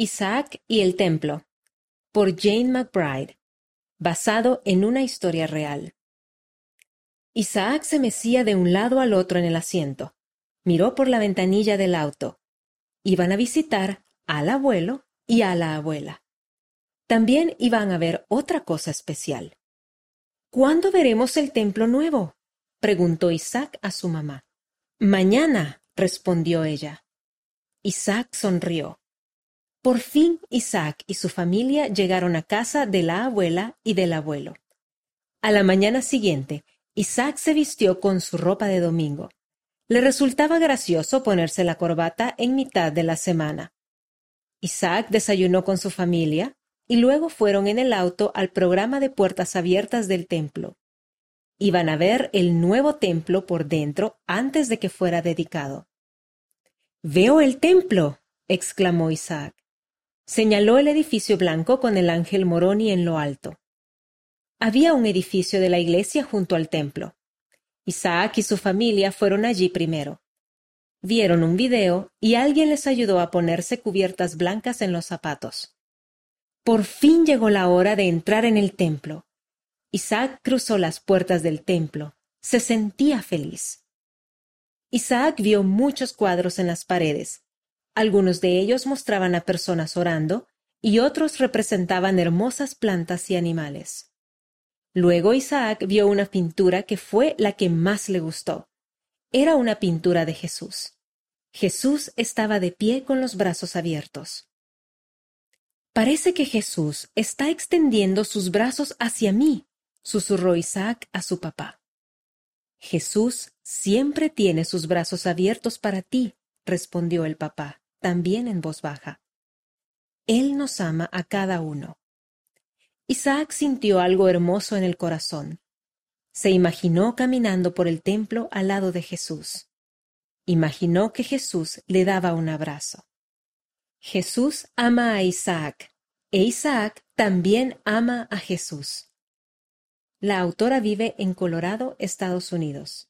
Isaac y el Templo, por Jane McBride, basado en una historia real. Isaac se mecía de un lado al otro en el asiento. Miró por la ventanilla del auto. Iban a visitar al abuelo y a la abuela. También iban a ver otra cosa especial. ¿Cuándo veremos el templo nuevo? preguntó Isaac a su mamá. Mañana, respondió ella. Isaac sonrió. Por fin Isaac y su familia llegaron a casa de la abuela y del abuelo. A la mañana siguiente, Isaac se vistió con su ropa de domingo. Le resultaba gracioso ponerse la corbata en mitad de la semana. Isaac desayunó con su familia y luego fueron en el auto al programa de puertas abiertas del templo. Iban a ver el nuevo templo por dentro antes de que fuera dedicado. Veo el templo, exclamó Isaac. Señaló el edificio blanco con el ángel Moroni en lo alto. Había un edificio de la iglesia junto al templo. Isaac y su familia fueron allí primero. Vieron un video y alguien les ayudó a ponerse cubiertas blancas en los zapatos. Por fin llegó la hora de entrar en el templo. Isaac cruzó las puertas del templo. Se sentía feliz. Isaac vio muchos cuadros en las paredes. Algunos de ellos mostraban a personas orando y otros representaban hermosas plantas y animales. Luego Isaac vio una pintura que fue la que más le gustó. Era una pintura de Jesús. Jesús estaba de pie con los brazos abiertos. Parece que Jesús está extendiendo sus brazos hacia mí, susurró Isaac a su papá. Jesús siempre tiene sus brazos abiertos para ti, respondió el papá, también en voz baja. Él nos ama a cada uno. Isaac sintió algo hermoso en el corazón. Se imaginó caminando por el templo al lado de Jesús. Imaginó que Jesús le daba un abrazo. Jesús ama a Isaac, e Isaac también ama a Jesús. La autora vive en Colorado, Estados Unidos.